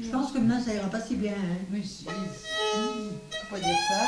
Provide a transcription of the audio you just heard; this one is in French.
Je pense que demain ça ira pas si bien. hein. Mais si. Faut pas dire ça.